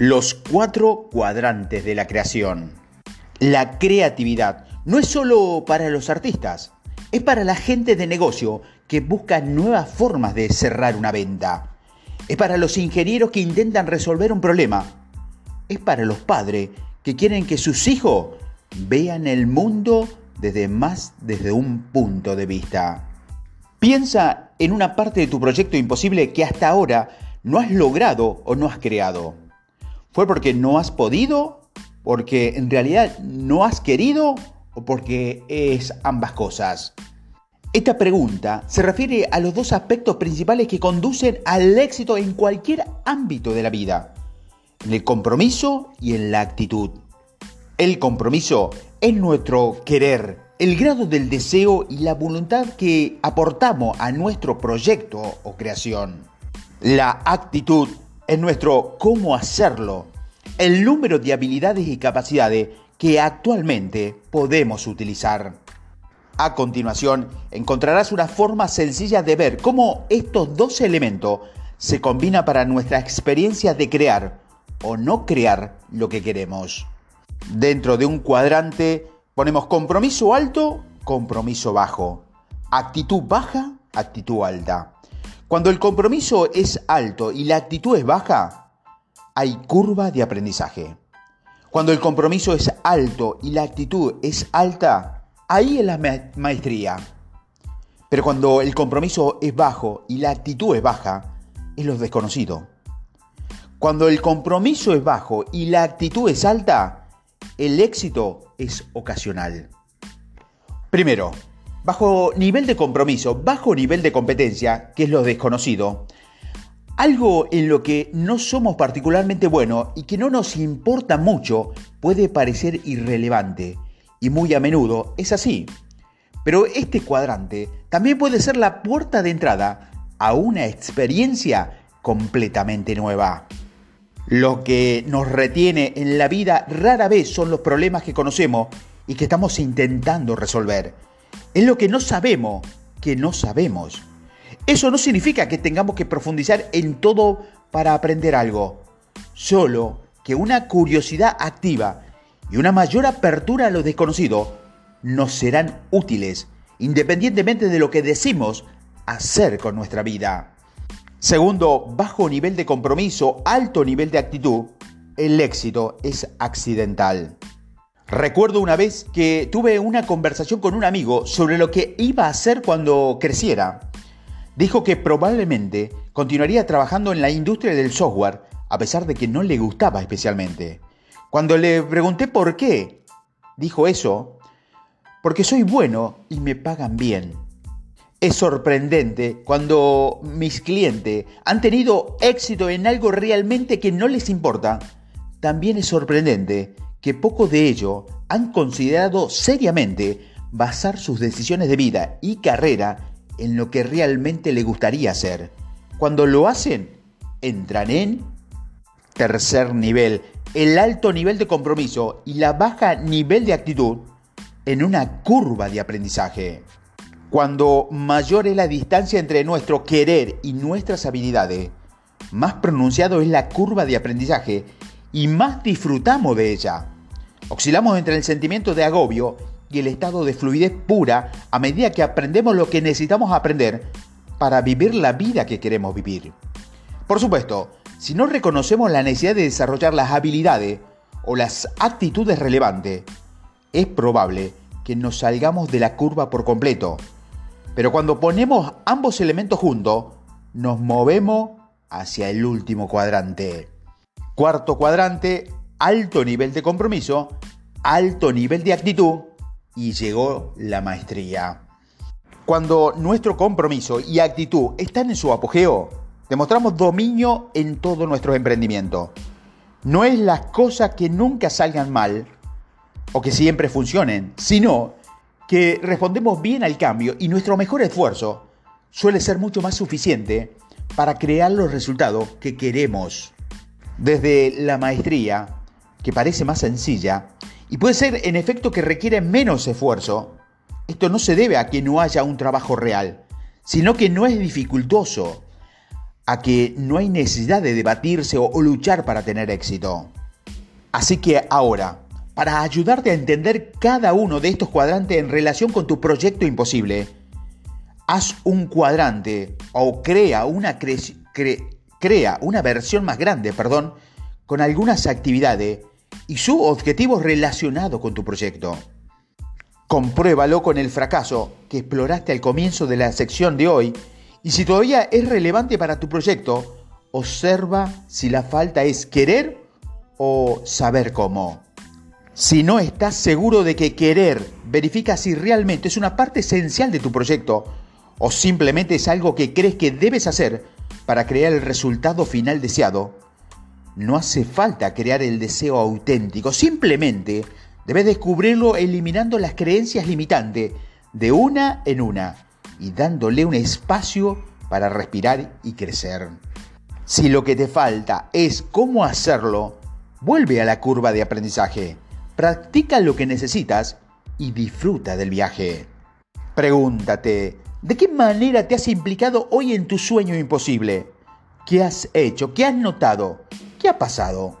Los cuatro cuadrantes de la creación. La creatividad no es solo para los artistas, es para la gente de negocio que busca nuevas formas de cerrar una venta. Es para los ingenieros que intentan resolver un problema. Es para los padres que quieren que sus hijos vean el mundo desde más desde un punto de vista. Piensa en una parte de tu proyecto imposible que hasta ahora no has logrado o no has creado. ¿Fue porque no has podido? ¿Porque en realidad no has querido? ¿O porque es ambas cosas? Esta pregunta se refiere a los dos aspectos principales que conducen al éxito en cualquier ámbito de la vida, en el compromiso y en la actitud. El compromiso es nuestro querer, el grado del deseo y la voluntad que aportamos a nuestro proyecto o creación. La actitud es nuestro cómo hacerlo, el número de habilidades y capacidades que actualmente podemos utilizar. A continuación, encontrarás una forma sencilla de ver cómo estos dos elementos se combinan para nuestra experiencia de crear o no crear lo que queremos. Dentro de un cuadrante ponemos compromiso alto, compromiso bajo, actitud baja, actitud alta. Cuando el compromiso es alto y la actitud es baja, hay curva de aprendizaje. Cuando el compromiso es alto y la actitud es alta, ahí es la maestría. Pero cuando el compromiso es bajo y la actitud es baja, es lo desconocido. Cuando el compromiso es bajo y la actitud es alta, el éxito es ocasional. Primero, bajo nivel de compromiso, bajo nivel de competencia, que es lo desconocido, algo en lo que no somos particularmente buenos y que no nos importa mucho puede parecer irrelevante, y muy a menudo es así. Pero este cuadrante también puede ser la puerta de entrada a una experiencia completamente nueva. Lo que nos retiene en la vida rara vez son los problemas que conocemos y que estamos intentando resolver es lo que no sabemos, que no sabemos. Eso no significa que tengamos que profundizar en todo para aprender algo, solo que una curiosidad activa y una mayor apertura a lo desconocido nos serán útiles, independientemente de lo que decimos hacer con nuestra vida. Segundo, bajo nivel de compromiso, alto nivel de actitud, el éxito es accidental. Recuerdo una vez que tuve una conversación con un amigo sobre lo que iba a hacer cuando creciera. Dijo que probablemente continuaría trabajando en la industria del software a pesar de que no le gustaba especialmente. Cuando le pregunté por qué, dijo eso, porque soy bueno y me pagan bien. Es sorprendente cuando mis clientes han tenido éxito en algo realmente que no les importa. También es sorprendente que pocos de ellos han considerado seriamente basar sus decisiones de vida y carrera en lo que realmente le gustaría hacer. Cuando lo hacen, entran en tercer nivel, el alto nivel de compromiso y la baja nivel de actitud en una curva de aprendizaje. Cuando mayor es la distancia entre nuestro querer y nuestras habilidades, más pronunciado es la curva de aprendizaje y más disfrutamos de ella. Oscilamos entre el sentimiento de agobio y el estado de fluidez pura a medida que aprendemos lo que necesitamos aprender para vivir la vida que queremos vivir. Por supuesto, si no reconocemos la necesidad de desarrollar las habilidades o las actitudes relevantes, es probable que nos salgamos de la curva por completo. Pero cuando ponemos ambos elementos juntos, nos movemos hacia el último cuadrante. Cuarto cuadrante, alto nivel de compromiso, alto nivel de actitud y llegó la maestría. Cuando nuestro compromiso y actitud están en su apogeo, demostramos dominio en todo nuestro emprendimiento. No es las cosas que nunca salgan mal o que siempre funcionen, sino que respondemos bien al cambio y nuestro mejor esfuerzo suele ser mucho más suficiente para crear los resultados que queremos. Desde la maestría, que parece más sencilla, y puede ser en efecto que requiere menos esfuerzo, esto no se debe a que no haya un trabajo real, sino que no es dificultoso. a que no hay necesidad de debatirse o, luchar para tener éxito. Así que ahora, para ayudarte a entender cada uno de estos cuadrantes en relación con tu proyecto imposible, haz un cuadrante o crea una, crea una versión más grande, perdón, con algunas actividades y su objetivo relacionado con tu proyecto. Compruébalo con el fracaso que exploraste al comienzo de la sección de hoy y si todavía es relevante para tu proyecto, observa si la falta es querer o saber cómo. Si no estás seguro de que querer, verifica si realmente es una parte esencial de tu proyecto o simplemente es algo que crees que debes hacer para crear el resultado final deseado. No hace falta crear el deseo auténtico, simplemente debes descubrirlo eliminando las creencias limitantes de una en una y dándole un espacio para respirar y crecer. Si lo que te falta es cómo hacerlo, vuelve a la curva de aprendizaje, practica lo que necesitas y disfruta del viaje. Pregúntate, ¿de qué manera te has implicado hoy en tu sueño imposible? ¿Qué has hecho? ¿Qué has notado? ¿Qué ha pasado?